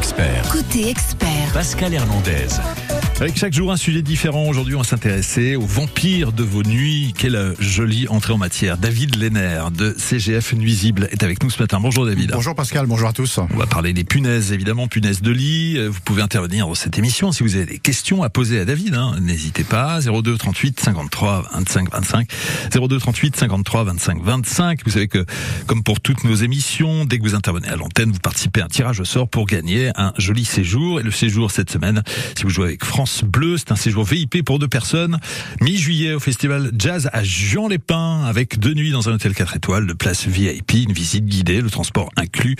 expert, Côté expert, Pascal Hernandez. Avec chaque jour un sujet différent, aujourd'hui on va s'intéresser aux vampires de vos nuits. Quelle jolie entrée en matière. David Lenner de CGF Nuisible est avec nous ce matin. Bonjour David. Bonjour Pascal, bonjour à tous. On va parler des punaises, évidemment, punaises de lit. Vous pouvez intervenir dans cette émission si vous avez des questions à poser à David. Hein. N'hésitez pas. 02 38 53 25 25. 02 38 53 25 25. Vous savez que, comme pour toutes nos émissions, dès que vous intervenez à l'antenne, vous participez à un tirage au sort pour gagner un joli séjour. Et le séjour cette semaine, si vous jouez avec France Bleu, c'est un séjour VIP pour deux personnes. Mi-juillet au festival Jazz à Jean-les-Pins avec deux nuits dans un hôtel 4 étoiles, de place VIP, une visite guidée, le transport inclus,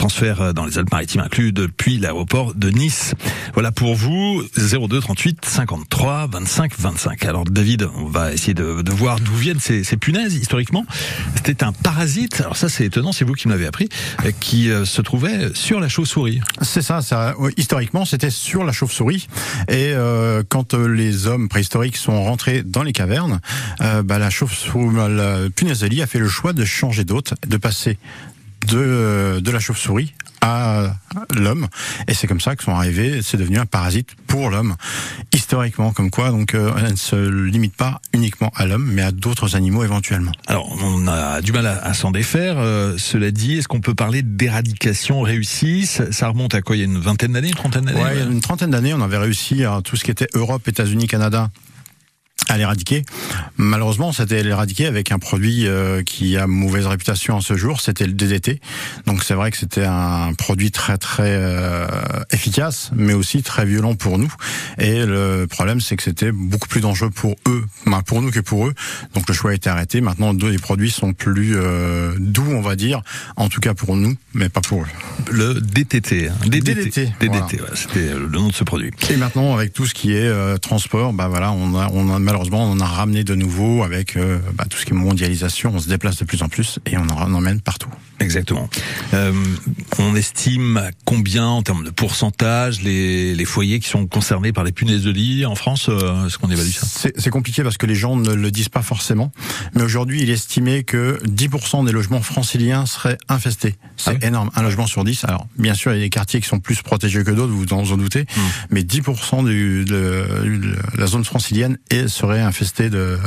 transfert dans les Alpes-Maritimes inclus depuis l'aéroport de Nice. Voilà pour vous, 02 38 53 25 25. Alors David, on va essayer de, de voir d'où viennent ces, ces, punaises historiquement. C'était un parasite, alors ça c'est étonnant, c'est vous qui m'avez appris, qui euh, se trouvait sur la chauve-souris. C'est ça, ça historiquement c'était sur la chauve-souris et euh, quand euh, les hommes préhistoriques sont rentrés dans les cavernes, euh, bah, la chauve-souris, la punaise a fait le choix de changer d'hôte, de passer de, de la chauve-souris à l'homme. Et c'est comme ça que sont arrivés c'est devenu un parasite pour l'homme. Historiquement comme quoi donc euh, elle ne se limite pas uniquement à l'homme mais à d'autres animaux éventuellement. Alors on a du mal à, à s'en défaire euh, cela dit est-ce qu'on peut parler d'éradication réussie? Ça, ça, remonte à quoi? Il y a une vingtaine d'années une trentaine d'années? Ouais, il y a une trentaine d'années on avait réussi à tout ce qui était Europe États-Unis Canada à l'éradiquer. Malheureusement, c'était l'éradiquer avec un produit euh, qui a mauvaise réputation en ce jour, c'était le DDT. Donc c'est vrai que c'était un produit très très euh, efficace, mais aussi très violent pour nous. Et le problème, c'est que c'était beaucoup plus dangereux pour eux, enfin, pour nous que pour eux. Donc le choix a été arrêté. Maintenant, les produits sont plus euh, doux, on va dire, en tout cas pour nous, mais pas pour eux. Le DTT, hein. DDT, DDT, DDT voilà. ouais, c'était le nom de ce produit. Et maintenant, avec tout ce qui est euh, transport, bah voilà, on a, on a malheureusement on en a ramené de nouveau avec euh, bah, tout ce qui est mondialisation. On se déplace de plus en plus et on en emmène partout. Exactement. Euh, on estime combien en termes de pourcentage les, les, foyers qui sont concernés par les punaises de lit en France euh, Est-ce qu'on évalue ça C'est compliqué parce que les gens ne le disent pas forcément. Mais aujourd'hui, il est estimé que 10% des logements franciliens seraient infestés. C'est ah oui énorme. Un logement sur 10. Alors, bien sûr, il y a des quartiers qui sont plus protégés que d'autres, vous en, en doutez. Mmh. Mais 10% du, de, de, la zone francilienne est, serait infestée de,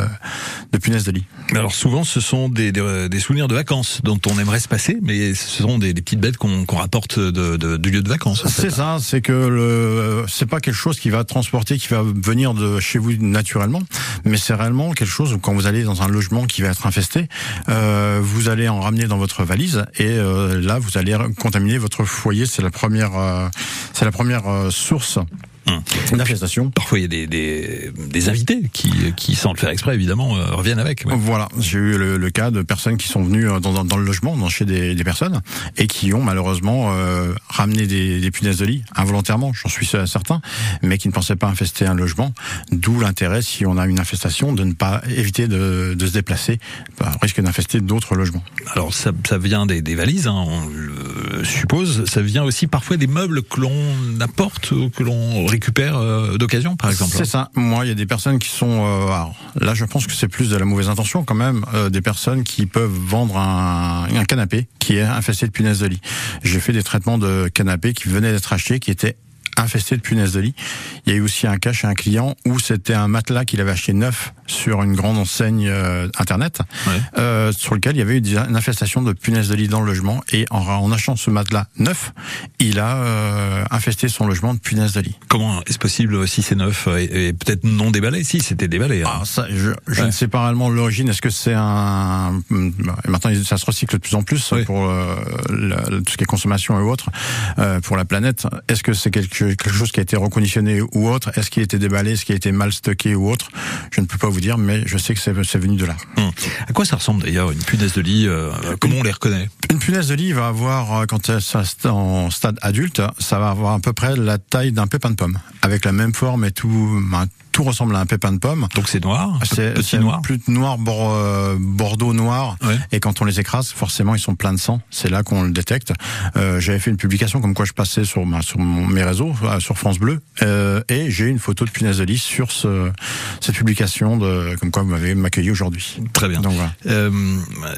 de punaises de lit. Alors souvent, ce sont des, des, des souvenirs de vacances dont on aimerait se passer mais ce sont des, petites bêtes qu'on qu rapporte du lieu de vacances. C'est ça, c'est que le c'est pas quelque chose qui va transporter, qui va venir de chez vous naturellement, mais c'est réellement quelque chose où quand vous allez dans un logement qui va être infesté, euh, vous allez en ramener dans votre valise et euh, là vous allez contaminer votre foyer. C'est la première, euh, c'est la première euh, source Hum. D'infestation. Parfois, il y a des, des, des, invités qui, qui, sans le faire exprès, évidemment, euh, reviennent avec. Ouais. Voilà, j'ai eu le, le, cas de personnes qui sont venues dans, dans, dans le logement, dans, chez des, des, personnes, et qui ont malheureusement euh, ramené des, punaises de lit involontairement, j'en suis certain, mais qui ne pensaient pas infester un logement. D'où l'intérêt, si on a une infestation, de ne pas éviter de, de se déplacer, bah, risque d'infester d'autres logements. Alors, ça, ça vient des, des valises, hein, on le suppose. Ça vient aussi parfois des meubles que l'on apporte, que l'on récupère euh, d'occasion, par exemple. C'est ça. Moi, il y a des personnes qui sont. Euh, alors, là, je pense que c'est plus de la mauvaise intention quand même. Euh, des personnes qui peuvent vendre un, un canapé qui est infesté de punaises de lit. J'ai fait des traitements de canapés qui venaient d'être achetés, qui étaient infesté de punaises de lit. Il y a eu aussi un cas chez un client où c'était un matelas qu'il avait acheté neuf sur une grande enseigne euh, internet, ouais. euh, sur lequel il y avait eu une infestation de punaises de lit dans le logement. Et en, en achetant ce matelas neuf, il a euh, infesté son logement de punaises de lit. Comment est-ce possible si c'est neuf et, et peut-être non déballé? Si c'était déballé. Hein. Ah, ça, je, je ouais. ne sais pas réellement l'origine. Est-ce que c'est un maintenant ça se recycle de plus en plus oui. pour euh, tout ce qui est consommation et autres euh, pour la planète. Est-ce que c'est quelque quelque chose qui a été reconditionné ou autre Est-ce qu'il a été déballé? Est-ce qu'il a été mal stocké ou autre? Je ne peux pas vous dire, mais je sais que c'est venu de là. Hum. À quoi ça ressemble d'ailleurs une punaise de lit euh, Comment on les reconnaît? Une punaise de lit va avoir, quand elle est en stade adulte, ça va avoir à peu près la taille d'un pépin de pomme, avec la même forme et tout, tout ressemble à un pépin de pomme. Donc c'est noir, c'est petit noir, plus noir, euh, bordeaux noir. Et quand on les écrase, forcément, ils sont pleins de sang. C'est là qu'on le détecte. Euh, J'avais fait une publication comme quoi je passais sur ma, sur mes réseaux, euh, sur France Bleu, euh, et j'ai une photo de punaise de lit sur ce, cette publication de comme quoi vous m'avez accueilli aujourd'hui. Très bien. Donc, voilà. euh,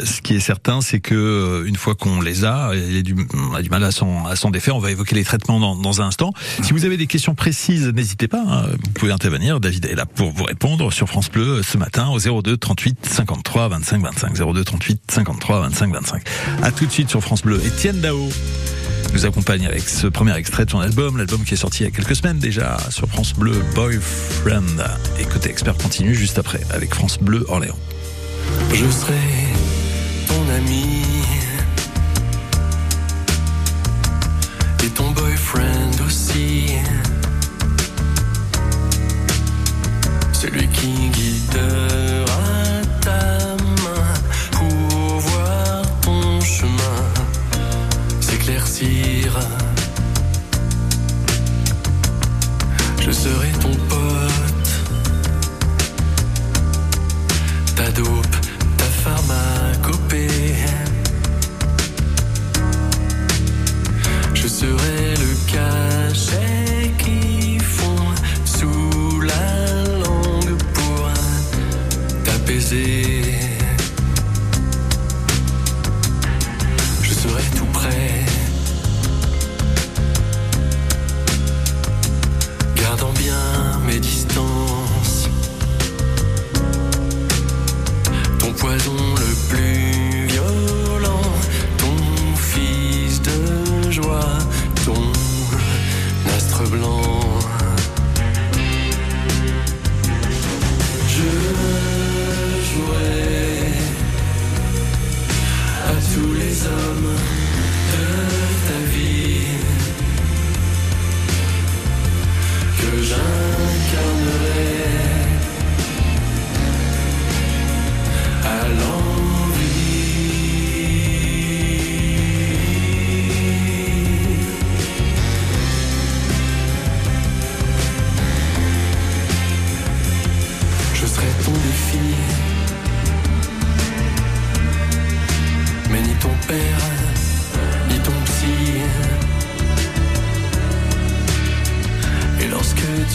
ce qui est certain, c'est que une fois qu'on les a, il a du, a du mal à s'en défaire. On va évoquer les traitements dans, dans un instant. Si vous avez des questions précises, n'hésitez pas. Hein, vous pouvez intervenir. David est là pour vous répondre sur France Bleu ce matin au 02 38 53 25 25. 02 38 53 25 25. À tout de suite sur France Bleu. Étienne Dao nous accompagne avec ce premier extrait de son album, l'album qui est sorti il y a quelques semaines déjà sur France Bleu, Boyfriend. Et côté expert continue juste après avec France Bleu Orléans. Je serai ton ami et ton boyfriend aussi. Celui qui guidera ta main pour voir ton chemin s'éclaircir. Joie, ton astre blanc.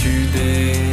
Lorsque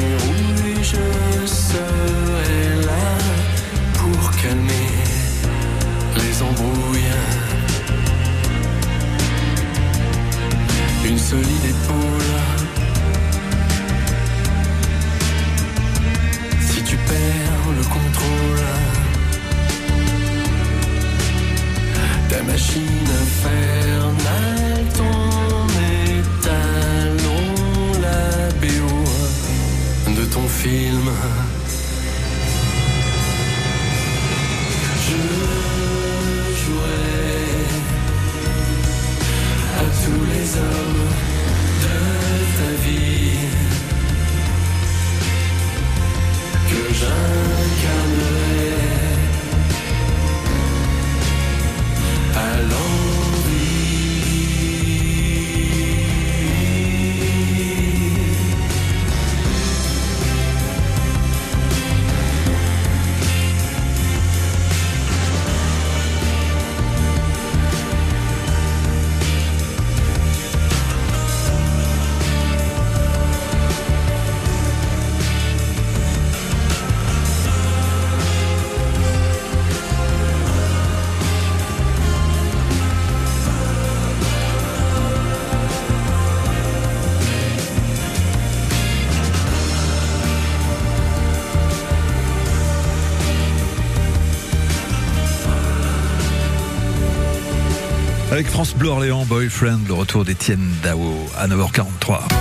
Avec France Bleu Orléans, Boyfriend, le retour d'Étienne Dao à 9h43.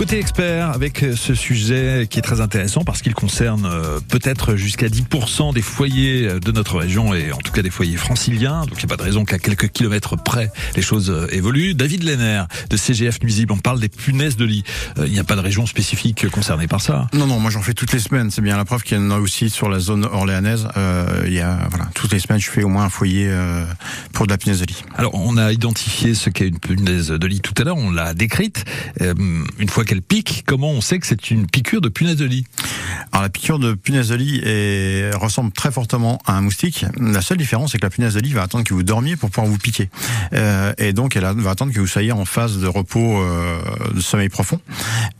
Côté expert, avec ce sujet qui est très intéressant parce qu'il concerne euh, peut-être jusqu'à 10% des foyers de notre région et en tout cas des foyers franciliens. Donc il n'y a pas de raison qu'à quelques kilomètres près les choses euh, évoluent. David Lenner de CGF Nuisible, on parle des punaises de lit. Euh, Il n'y a pas de région spécifique concernée par ça. Non, non, moi j'en fais toutes les semaines. C'est bien la preuve qu'il y en a aussi sur la zone orléanaise. Euh, il y a voilà, toutes les semaines, je fais au moins un foyer euh, pour de la punaise de lit. Alors on a identifié ce qu'est une punaise de lit tout à l'heure, on l'a décrite. Euh, une fois qu'elle pique, comment on sait que c'est une piqûre de punaise de lit Alors la piqûre de punaise de lit ressemble très fortement à un moustique. La seule différence, c'est que la punaise de lit va attendre que vous dormiez pour pouvoir vous piquer. Euh, et donc elle va attendre que vous soyez en phase de repos euh, de sommeil profond.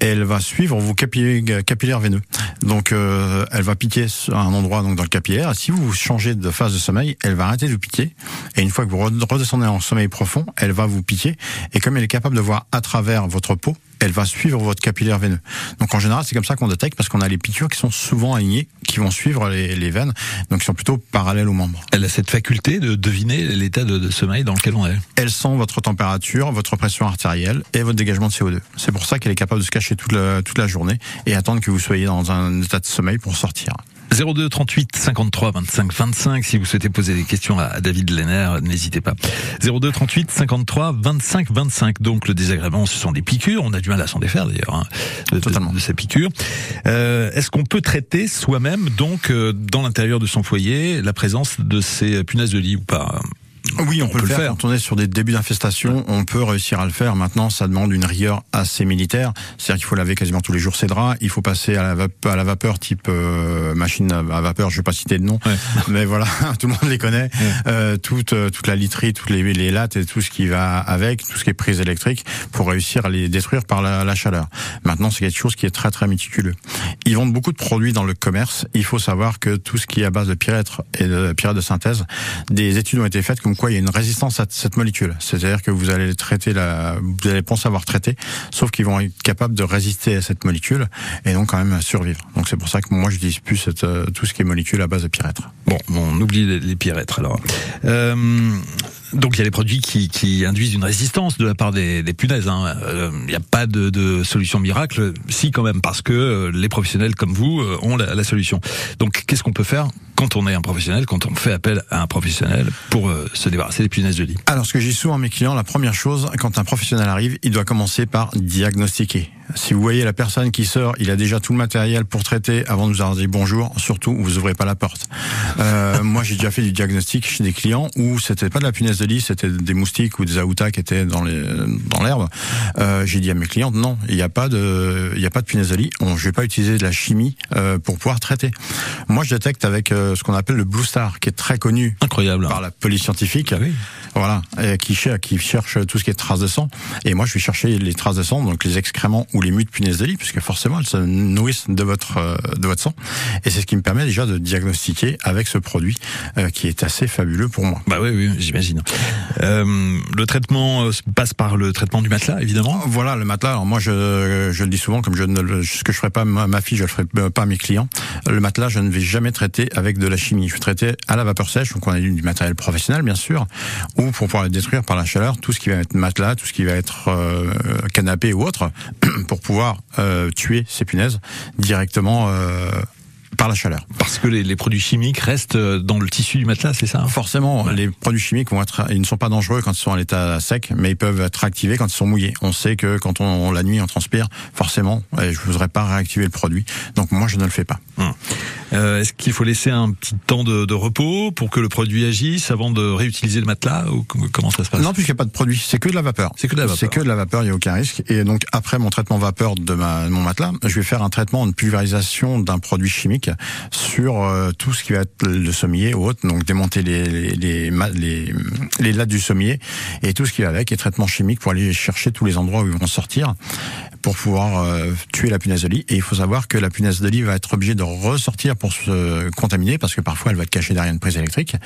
Et elle va suivre vos capillaires, capillaires veineux. Donc euh, elle va piquer à un endroit donc dans le capillaire. Si vous changez de phase de sommeil, elle va arrêter de vous piquer. Et une fois que vous redescendez en sommeil profond, elle va vous piquer. Et comme elle est capable de voir à travers votre peau, elle va suivre votre capillaire veineux. Donc en général, c'est comme ça qu'on détecte parce qu'on a les piqûres qui sont souvent alignées, qui vont suivre les, les veines, donc qui sont plutôt parallèles aux membres. Elle a cette faculté de deviner l'état de, de sommeil dans lequel on est. Elle sent votre température, votre pression artérielle et votre dégagement de CO2. C'est pour ça qu'elle est capable de se cacher toute la, toute la journée et attendre que vous soyez dans un état de sommeil pour sortir. 02 38 53 25 25 si vous souhaitez poser des questions à David Lenner, n'hésitez pas. 02 38 53 25 25. Donc le désagrément, ce sont des piqûres. On a du mal à s'en défaire d'ailleurs hein, de, de- Totalement. de ces piqûres. Euh, Est-ce qu'on peut traiter soi-même donc euh, dans l'intérieur de son foyer la présence de ces punaises de lit ou pas? Oui, on, peut, le faire. Quand on est sur des débuts d'infestation, on peut réussir à le faire. Maintenant, ça demande une rigueur assez militaire. C'est-à-dire qu'il faut laver quasiment tous les jours ses draps. Il faut passer à la, vap- à la vapeur type euh, machine à vapeur. Je vais pas citer de nom, Ouais. mais voilà, tout le monde les connaît. Euh, toute, euh, toute la literie, toutes les, les lattes et tout ce qui va avec, tout ce qui est prise électrique, pour réussir à les détruire par la, la chaleur. Maintenant, c'est quelque chose qui est très très méticuleux. Ils vendent beaucoup de produits dans le commerce. Il faut savoir que tout ce qui est à base de pyrètre et de pyrètre de synthèse, des études ont été faites comme il y a une résistance à cette molécule. C'est-à-dire que vous allez traiter la, vous allez penser avoir traité, sauf qu'ils vont être capables de résister à cette molécule et donc quand même survivre. Donc c'est pour ça que moi je n'utilise plus euh, tout ce qui est molécule à base de pyrètre. Bon, on oublie les, les alors. Euh, donc il y a des produits qui, qui induisent une résistance de la part des, des punaises. hein. Euh, Il n'y a pas de, de solution miracle, si quand même, parce que euh, les professionnels comme vous euh, ont la, la solution. Donc qu'est-ce qu'on peut faire quand on est un professionnel, quand on fait appel à un professionnel pour euh, se débarrasser des punaises de lit? Alors, ce que j'ai souvent à mes clients, la première chose, quand un professionnel arrive, il doit commencer par diagnostiquer. Si vous voyez la personne qui sort, il a déjà tout le matériel pour traiter avant de nous avoir dit bonjour, surtout, vous ouvrez pas la porte. Euh, moi, j'ai déjà fait du diagnostic chez des clients où c'était pas de la punaise de lit, c'était des moustiques ou des aoutas qui étaient dans les dans l'herbe. Euh, j'ai dit à mes clientes, non, il n'y a pas de, il y a pas de punaise de lit. On, je vais pas utiliser de la chimie euh, pour pouvoir traiter. Moi, je détecte avec euh, ce qu'on appelle le Blue Star, qui est très connu Incroyable. hein. par la police scientifique. Ah oui. Voilà, et qui, cher- qui cherche tout ce qui est traces de sang. Et moi, je vais chercher les traces de sang, donc les excréments ou les mues de punaise de lit, puisque forcément, elles se nourrissent de votre euh, de votre sang. Et c'est ce qui me permet déjà de diagnostiquer avec ce produit euh, qui est assez fabuleux pour moi. Bah oui, oui, j'imagine. Euh, le traitement euh, se passe par le traitement du matelas, évidemment. Voilà le matelas. Alors moi, je, je le dis souvent, comme je ne ce que je ferai pas à ma, ma fille, je le ferai pas à mes clients. Le matelas, je ne vais jamais traiter avec de la chimie. Je vais traiter à la vapeur sèche, donc on a du matériel professionnel, bien sûr, ou pour pouvoir le détruire par la chaleur, tout ce qui va être matelas, tout ce qui va être euh, canapé ou autre, pour pouvoir euh, tuer ces punaises directement euh, par la chaleur. Parce que les, les produits chimiques restent euh, dans le tissu du matelas, c'est ça hein? Forcément, les produits chimiques vont être, ils ne sont pas dangereux quand ils sont à l'état sec, mais ils peuvent être activés quand ils sont mouillés. On sait que quand on, la nuit on transpire, forcément, et je voudrais pas réactiver le produit. Donc moi je ne le fais pas. Hum. Euh, Est-ce qu'il faut laisser un petit temps de, de repos pour que le produit agisse avant de réutiliser le matelas ou com- comment ça se passe? Non, puisqu'il n'y a pas de produit, c'est que de la vapeur. C'est que de la vapeur. C'est que de la vapeur, il n'y a aucun risque. Et donc après mon traitement vapeur de, ma, de mon matelas, je vais faire un traitement de pulvérisation d'un produit chimique sur euh, tout ce qui va être le sommier ou autre, donc démonter les les, les, ma- les, les lattes du sommier et tout ce qui va avec, et traitement chimique pour aller chercher tous les endroits où ils vont sortir pour pouvoir euh, tuer la punaise de lit. Et il faut savoir que la punaise de lit va être obligée de ressortir pour se contaminer parce que parfois elle va être cachée derrière une prise électrique.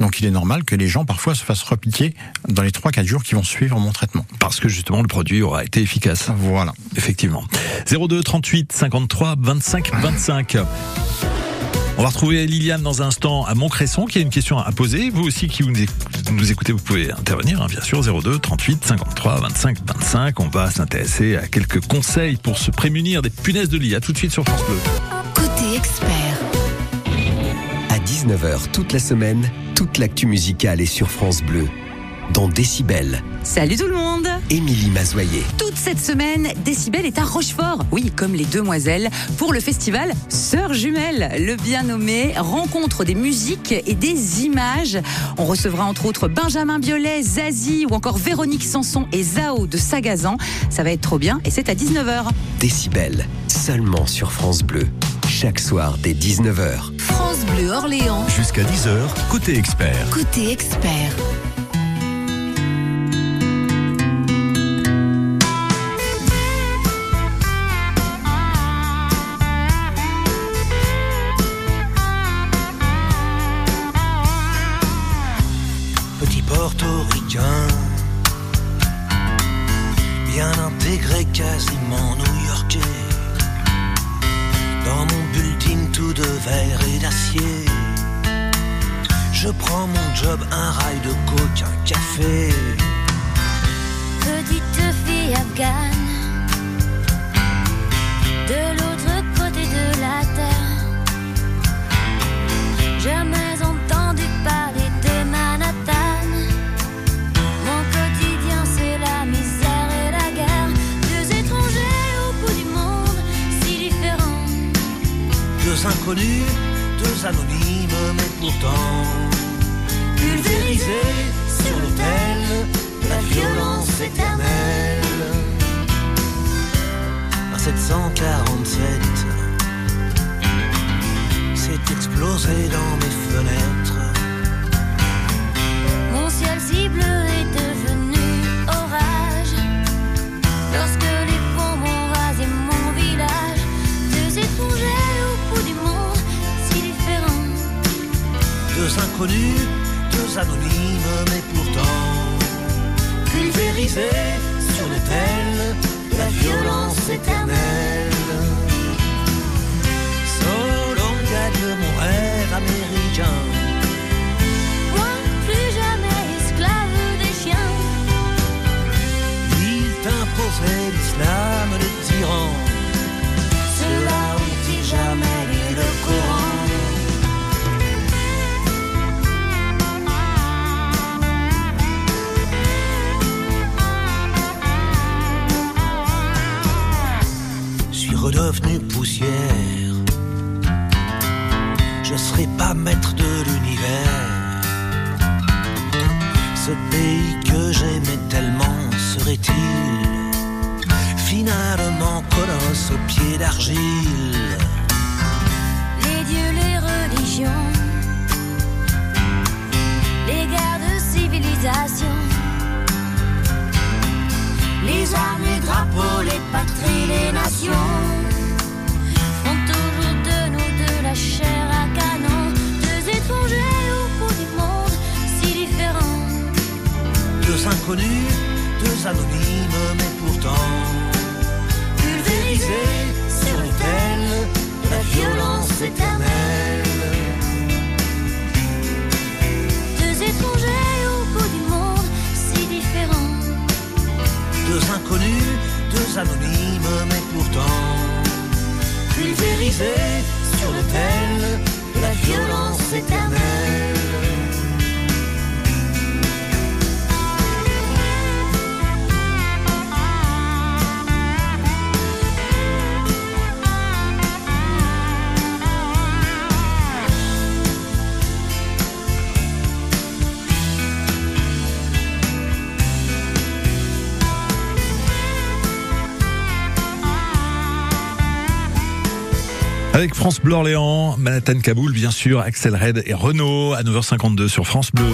Donc il est normal que les gens parfois se fassent repiquer dans les 3-4 jours qui vont suivre mon traitement. Parce que justement le produit aura été efficace. Voilà. Effectivement. 02 38 53 25 25. On va retrouver Liliane dans un instant à Montcresson qui a une question à poser. Vous aussi qui vous nous écoutez, vous pouvez intervenir, hein, bien sûr. 02 38 53 25 25. On va s'intéresser à quelques conseils pour se prémunir des punaises de lit. À tout de suite sur France Bleu. Côté expert, À 19h toute la semaine, toute l'actu musicale est sur France Bleu. dans Décibel. Salut tout le monde Émilie Mazoyer. Toute cette semaine, Décibel est à Rochefort, oui, comme les demoiselles, pour le festival Sœurs Jumelles. Le bien nommé rencontre des musiques et des images. On recevra entre autres Benjamin Biolay, Zazie ou encore Véronique Sanson et Zao de Sagazan. Ça va être trop bien et c'est à 19h. Décibel, seulement sur France Bleu. Chaque soir dès 19h. France Bleu Orléans, Jusqu'à 10h, côté expert. côté expert. Prends mon job, un rail de coke, un café. Petite fille afghane, de l'autre côté de la terre. Jamais entendu parler de Manhattan. Mon quotidien, c'est la misère et la guerre. Deux étrangers au bout du monde, si différents. Deux inconnus, deux anonymes, mais pourtant pulvérisés sur l'autel de la violence éternelle. À 747, c'est explosé dans mes fenêtres. Mon ciel si bleu est devenu orage Lorsque les bombes ont rasé mon village Deux étrangers au bout du monde si différents Deux inconnus, anonymes, mais pourtant pulvérisés sur l'autel de la violence éternelle. Solon gagne mon rêve américain. Moi plus jamais esclave des chiens Il t'imposerait l'islam Les drapeaux, les patries, les nations. Font toujours de nous de la chair à canon. Deux étrangers au bout du monde si différents. Deux inconnus, deux anonymes, mais pourtant pulvérisés sur l'autel de la violence éternelle. Deux inconnus, deux anonymes, mais pourtant pulvérisés sur l'autel de la violence éternelle. France Bleu Orléans, Manhattan Kaboul, bien sûr, Axel Red et Renault à 9h52 sur France Bleu.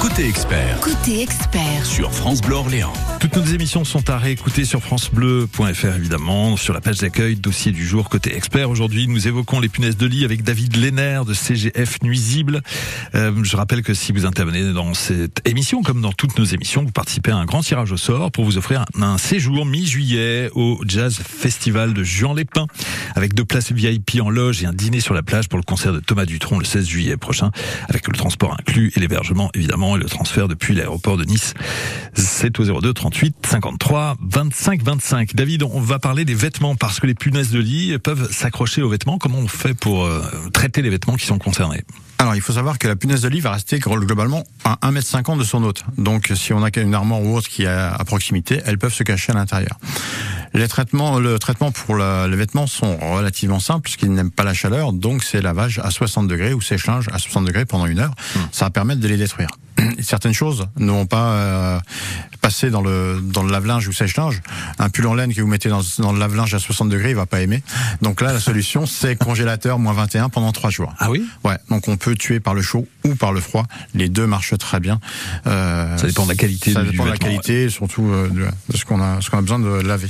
Côté expert, Côté expert. sur France Bleu Orléans. Toutes nos émissions sont à réécouter sur francebleu.fr évidemment, sur la page d'accueil, dossier du jour côté expert. Aujourd'hui, nous évoquons les punaises de lit avec David Lenner de CGF Nuisible. Euh, je rappelle que si vous intervenez dans cette émission, comme dans toutes nos émissions, vous participez à un grand tirage au sort pour vous offrir un, un séjour mi-juillet au Jazz Festival de Juan-les-Pins avec deux places VIP en loge et un dîner sur la plage pour le concert de Thomas Dutronc le 16 juillet prochain avec le transport inclus et l'hébergement évidemment et le transfert depuis l'aéroport de Nice. C'est au 02 38 53 25 25. David, on va parler des vêtements parce que les punaises de lit peuvent s'accrocher aux vêtements. Comment on fait pour euh, traiter les vêtements qui sont concernés? Alors, il faut savoir que la punaise de lit va rester globalement à 1m50 de son hôte. Donc, si on a une armoire ou autre qui est à proximité, elles peuvent se cacher à l'intérieur. Les traitements, le traitement pour la- les vêtements sont relativement simples puisqu'ils n'aiment pas la chaleur. Donc, c'est lavage à 60 degrés ou séchage à 60 degrés pendant une heure. Ça va permettre de les détruire. Certaines choses ne vont pas euh, passer dans le dans le lave-linge ou sèche-linge. Un pull en laine que vous mettez dans, dans le lave-linge à 60 degrés, il va pas aimer. Donc là, la solution, c'est congélateur moins 21 pendant trois jours. Ah oui? Ouais, donc on peut tuer par le chaud ou par le froid. Les deux marchent très bien. Euh, Ça dépend de la qualité Ça dépend de la qualité et surtout euh, de, de ce qu'on a, ce qu'on a besoin de laver.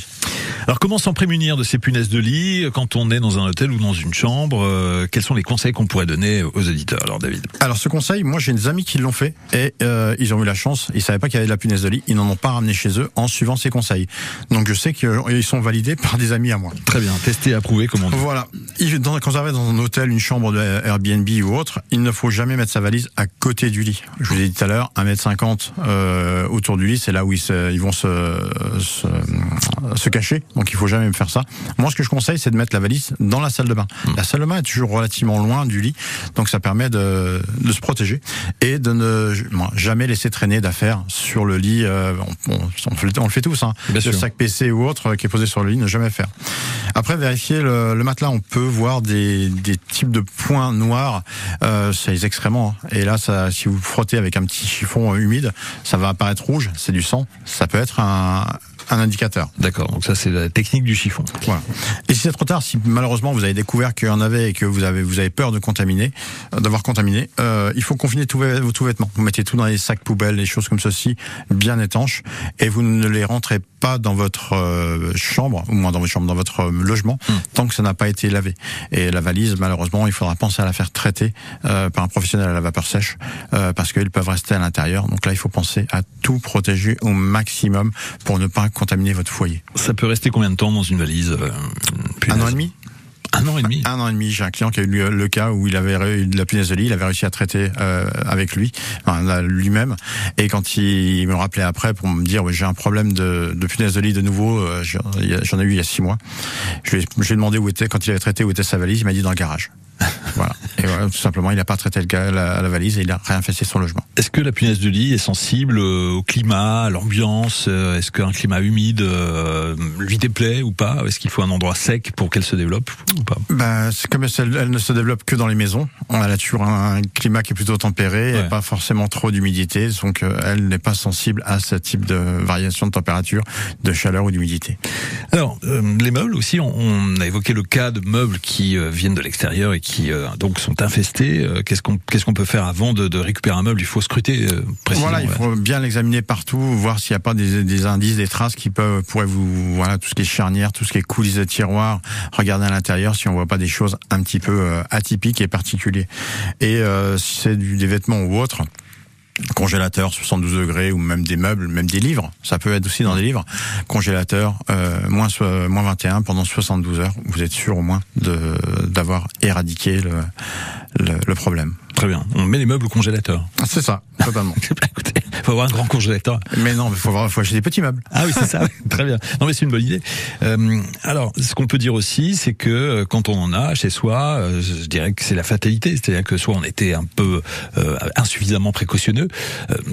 Alors comment s'en prémunir de ces punaises de lit quand on est dans un hôtel ou dans une chambre? Euh, Quels sont les conseils qu'on pourrait donner aux auditeurs? Alors David Alors ce conseil, moi j'ai des amis qui l'ont fait et euh, ils ont eu la chance, ils savaient pas qu'il y avait de la punaise de lit, ils n'en ont pas ramené chez eux en suivant ces conseils. Donc je sais qu'ils sont validés par des amis à moi. Très bien, testé, approuvé, comme on dit. Voilà. Dans- Quand vous arrivez dans un hôtel, une chambre de Airbnb ou autre, il ne faut jamais mettre sa valise à côté du lit. Je vous ai dit tout à l'heure, 1m50 euh, autour du lit, c'est là où ils, se- ils vont se, se, se cacher. Donc il faut jamais faire ça. Moi, ce que je conseille, c'est de mettre la valise dans la salle de bain. La salle de bain est toujours relativement loin du lit, donc ça permet de, de se protéger et de ne jamais laisser traîner d'affaires sur le lit. euh, on, on- on le fait- on le fait tous, hein. Bien le sûr. sac PC ou autre euh, qui est posé sur le lit, ne jamais faire. Après, vérifier le, le matelas, on peut voir des, des types de points noirs, euh, c'est les excréments. hein. Et là, ça, si vous frottez avec un petit chiffon humide, ça va apparaître rouge, c'est du sang. Ça peut être un, un indicateur. D'accord, donc ça c'est la technique du chiffon. Voilà. Et si c'est trop tard, si malheureusement vous avez découvert qu'il y en avait et que vous avez vous avez peur de contaminer, euh, d'avoir contaminé, euh, il faut confiner tous vos vos vêtements. Vous mettez tout dans les sacs poubelles, des choses comme ceci, bien étanches, et vous ne les rentrez pas dans votre euh, chambre, ou moins dans votre chambre, dans votre euh, logement, tant que ça n'a pas été lavé. Et la valise, malheureusement, il faudra penser à la faire traiter euh, par un professionnel à la vapeur sèche, euh, parce qu'ils peuvent rester à l'intérieur. Donc là, il faut penser à tout protéger au maximum pour ne pas contaminer votre foyer. Ça peut rester combien de temps dans une valise euh, Un an et demi Un an et demi Un an et demi, j'ai un client qui a eu le, cas où il avait eu de la punaise de lit, il avait réussi à traiter euh, avec lui, enfin, lui-même. Et quand il, me rappelait après pour me dire, ouais, j'ai un problème de, de punaise de lit de nouveau, euh, j'en ai eu il y a six mois. Je lui ai demandé où était, quand il avait traité, où était sa valise, il m'a dit dans le garage. voilà. Et voilà, tout simplement, il n'a pas traité le ga- la, la valise et il a réinfesté son logement. Est-ce que la punaise de lit est sensible euh, au climat, à l'ambiance euh, Est-ce qu'un climat humide euh, lui déplaît ou pas? Est-ce qu'il faut un endroit sec pour qu'elle se développe ou pas? C'est comme elle, elle ne se développe que dans les maisons. On a là toujours un, climat qui est plutôt tempéré, Ouais. et pas forcément trop d'humidité, donc elle n'est pas sensible à ce type de variation de température, de chaleur ou d'humidité. Alors, euh, les meubles aussi, on, on a évoqué le cas de meubles qui euh, viennent de l'extérieur et qui euh, donc sont infestés. Euh, qu'est-ce qu'on qu'est-ce qu'on peut faire avant de, de récupérer un meuble? Il faut scruter euh, précisément. Voilà, il faut bien l'examiner partout, voir s'il n'y a pas des, des indices, des traces qui peuvent pourraient vous voilà tout ce qui est charnière, tout ce qui est coulisses de tiroir. Regarder à l'intérieur si on voit pas des choses un petit peu euh, atypiques et particuliers. Et euh, si c'est du- des vêtements ou autre. Congélateur 72 degrés ou même des meubles, même des livres, ça peut être aussi dans des livres. Congélateur euh, moins so- moins 21 pendant 72 heures, vous êtes sûr au moins de d'avoir éradiqué le, le, le problème. Très bien. On met les meubles au congélateur. C'est ça, totalement. Faut avoir un grand congélateur. mais non, il faut, avoir- faut acheter des petits meubles. Ah oui, c'est ça. Très bien. Non, mais c'est une bonne idée. Euh, alors, ce qu'on peut dire aussi, c'est que euh, quand on en a chez soi, euh, je dirais que c'est la fatalité. C'est-à-dire que soit on était un peu euh, insuffisamment précautionneux, euh,